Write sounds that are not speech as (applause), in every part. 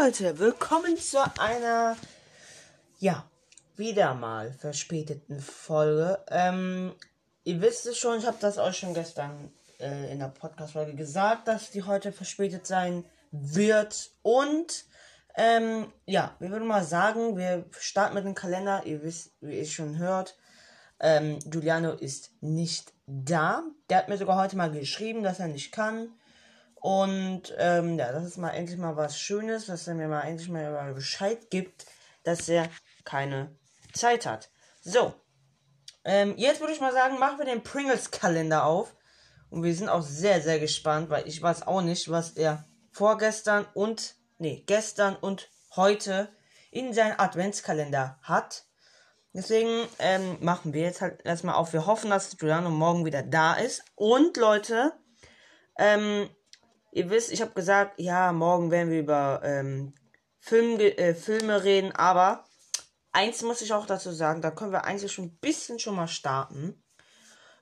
Leute, willkommen zu einer, ja, wieder mal verspäteten Folge. Ähm, ihr wisst es schon, ich habe das euch schon gestern äh, in der Podcast-Folge gesagt, dass die heute verspätet sein wird. Und, ähm, ja, wir würden mal sagen, wir starten mit dem Kalender. Ihr wisst, wie ihr schon hört, ähm, Giuliano ist nicht da. Der hat mir sogar heute mal geschrieben, dass er nicht kann. Und ähm, ja, das ist mal endlich mal was Schönes, dass er mir mal endlich mal Bescheid gibt, dass er keine Zeit hat. So, ähm, jetzt würde ich mal sagen, machen wir den Pringles-Kalender auf. Und wir sind auch sehr, sehr gespannt, weil ich weiß auch nicht, was er vorgestern und, nee, gestern und heute in seinen Adventskalender hat. Deswegen ähm, machen wir jetzt halt erstmal auf. Wir hoffen, dass Giuliano morgen wieder da ist. Und Leute, ähm, ihr wisst, ich habe gesagt, ja, morgen werden wir über ähm, Film, äh, Filme reden, aber eins muss ich auch dazu sagen, da können wir eigentlich schon ein bisschen schon mal starten.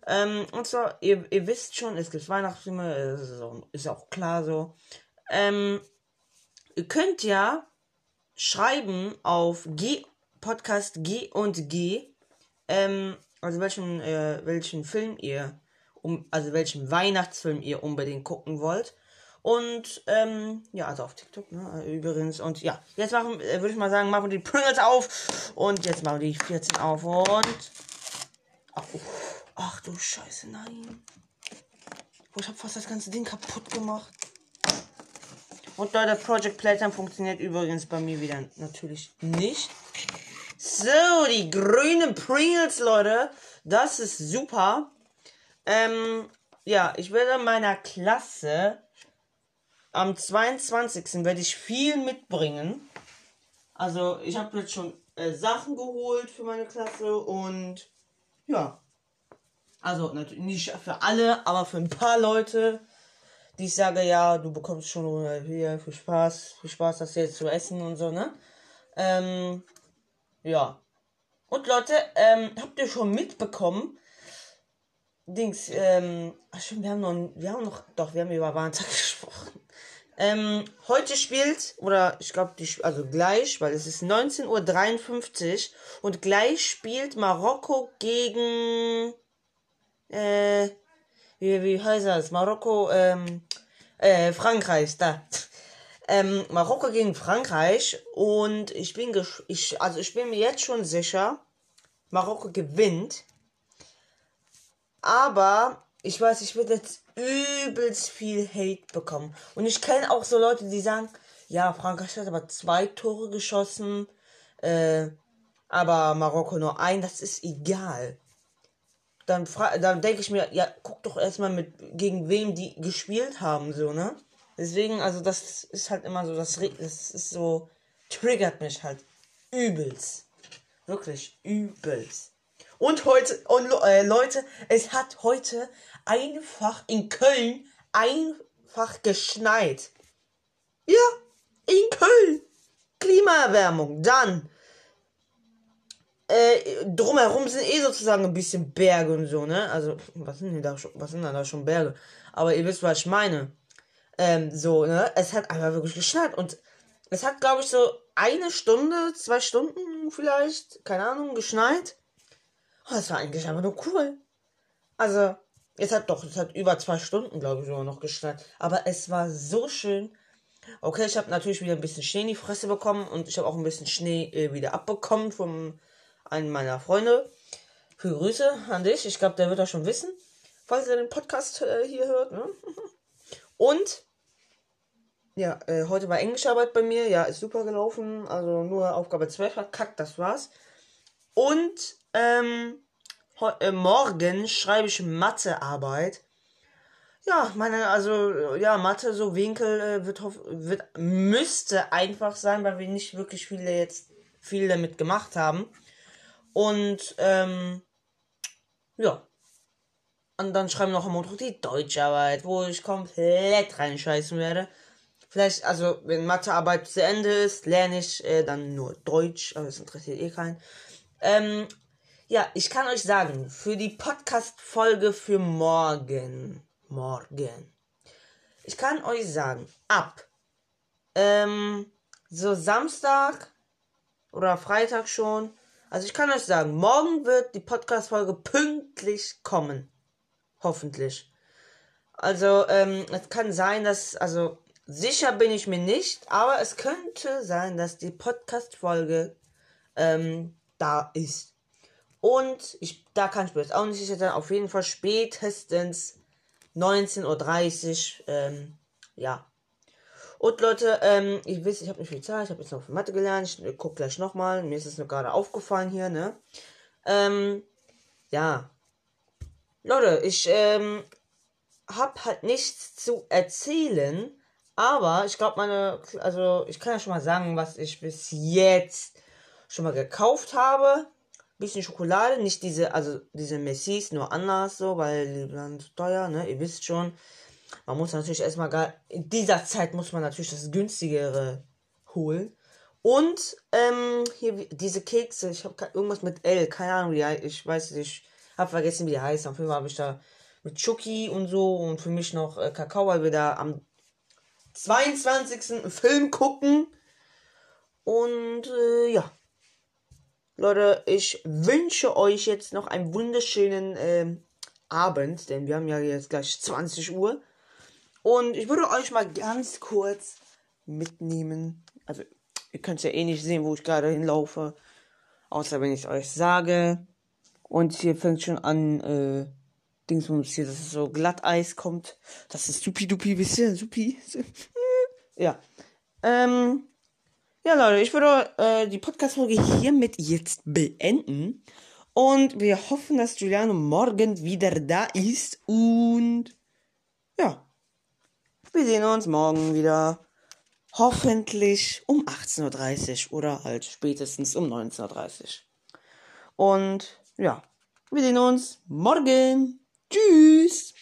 Ähm, und zwar, ihr, ihr wisst schon, es gibt Weihnachtsfilme, ist auch, ist auch klar so. Ähm, ihr könnt ja schreiben auf G Podcast G und G, ähm, also welchen, äh, welchen Film ihr, um, also welchen Weihnachtsfilm ihr unbedingt gucken wollt. Und, ähm, ja, also auf TikTok, ne, übrigens. Und ja, jetzt machen, äh, würde ich mal sagen, machen wir die Pringles auf. Und jetzt machen wir die 14 auf und. Ach, oh, ach du Scheiße, nein. Oh, ich habe fast das ganze Ding kaputt gemacht. Und Leute, Project Playtime funktioniert übrigens bei mir wieder natürlich nicht. So, die grünen Pringles, Leute. Das ist super. Ähm, ja, ich werde meiner Klasse am 22. werde ich viel mitbringen. Also ich habe jetzt schon äh, Sachen geholt für meine Klasse und ja. Also natürlich nicht für alle, aber für ein paar Leute, die ich sage, ja, du bekommst schon hier viel Spaß, viel Spaß, das jetzt zu essen und so, ne? Ähm, ja. Und Leute, ähm, habt ihr schon mitbekommen? Dings, ähm, ach schon, wir haben noch, wir haben noch, doch, wir haben über Warntag gesprochen. Ähm, heute spielt, oder ich glaube, also gleich, weil es ist 19.53 Uhr und gleich spielt Marokko gegen, äh, wie, wie heißt das? Marokko, ähm, äh, Frankreich, da. Ähm, Marokko gegen Frankreich und ich bin, ich, also ich bin mir jetzt schon sicher, Marokko gewinnt. Aber ich weiß, ich werde jetzt übelst viel Hate bekommen. Und ich kenne auch so Leute, die sagen, ja, Frankreich hat aber zwei Tore geschossen, äh, aber Marokko nur ein, das ist egal. Dann, dann denke ich mir, ja, guck doch erstmal mit, gegen wem die gespielt haben, so, ne? Deswegen, also das ist halt immer so, das, das ist so, triggert mich halt übelst. Wirklich übelst. Und heute, und äh, Leute, es hat heute einfach in Köln einfach geschneit. Ja, in Köln. Klimaerwärmung. Dann. Äh, drumherum sind eh sozusagen ein bisschen Berge und so, ne? Also, was sind denn da schon, was sind da schon Berge? Aber ihr wisst, was ich meine. Ähm, so, ne? Es hat einfach wirklich geschneit und es hat, glaube ich, so eine Stunde, zwei Stunden vielleicht, keine Ahnung, geschneit. Oh, das war eigentlich einfach nur cool. Also, es hat doch, es hat über zwei Stunden, glaube ich, sogar noch geschneit. Aber es war so schön. Okay, ich habe natürlich wieder ein bisschen Schnee in die Fresse bekommen und ich habe auch ein bisschen Schnee äh, wieder abbekommen von einem meiner Freunde. Viele Grüße an dich. Ich glaube, der wird das schon wissen, falls er den Podcast äh, hier hört. Ne? (laughs) Und ja, äh, heute war Englischarbeit bei mir. Ja, ist super gelaufen. Also nur Aufgabe 12 verkackt, das war's. Und ähm, äh, morgen schreibe ich Mathearbeit. Ja, meine, also, ja, Mathe, so Winkel äh, wird, wird, müsste einfach sein, weil wir nicht wirklich viele jetzt viel damit gemacht haben. Und, ähm, ja. Und dann schreiben wir noch am Montag die Deutscharbeit, wo ich komplett reinscheißen werde. Vielleicht, also, wenn Mathearbeit zu Ende ist, lerne ich äh, dann nur Deutsch, aber das interessiert eh keinen. Ähm, ja, ich kann euch sagen, für die Podcast-Folge für morgen, morgen, ich kann euch sagen, ab, ähm, so Samstag oder Freitag schon. Also ich kann euch sagen, morgen wird die Podcast-Folge pünktlich kommen. Hoffentlich. Also, ähm, es kann sein, dass, also sicher bin ich mir nicht, aber es könnte sein, dass die Podcast-Folge ähm, da ist. Und ich, da kann ich mir jetzt auch nicht sicher sein, auf jeden Fall spätestens 19.30 Uhr, ähm, ja. Und Leute, ähm, ich weiß, ich habe nicht viel Zeit, ich habe jetzt noch für Mathe gelernt, ich gucke gleich nochmal, mir ist es nur gerade aufgefallen hier, ne? Ähm, ja. Leute, ich, ähm, hab halt nichts zu erzählen, aber ich glaube, meine, also ich kann ja schon mal sagen, was ich bis jetzt schon mal gekauft habe. Bisschen Schokolade, nicht diese, also diese Messis, nur anders so, weil die sind zu teuer, ne? Ihr wisst schon. Man muss natürlich erstmal gar, in dieser Zeit muss man natürlich das günstigere holen. Und, ähm, hier, diese Kekse, ich habe irgendwas mit L, keine Ahnung, wie ich weiß nicht, ich habe vergessen, wie die heißen. Auf jeden Fall habe ich da mit Chucky und so und für mich noch äh, Kakao, weil wir da am 22. Film gucken. Und äh, ja. Leute, ich wünsche euch jetzt noch einen wunderschönen äh, Abend, denn wir haben ja jetzt gleich 20 Uhr. Und ich würde euch mal ganz kurz mitnehmen. Also, ihr könnt ja eh nicht sehen, wo ich gerade hinlaufe. Außer wenn ich euch sage. Und hier fängt schon an, äh, Dingsbums hier, dass es so Glatteis kommt. Das ist supi dupi, ihr? Supi. (laughs) ja. Ähm, ja, Leute, ich würde äh, die Podcast-Folge hiermit jetzt beenden. Und wir hoffen, dass Giuliano morgen wieder da ist. Und ja, wir sehen uns morgen wieder. Hoffentlich um 18.30 Uhr oder halt spätestens um 19.30 Uhr. Und ja, wir sehen uns morgen. Tschüss.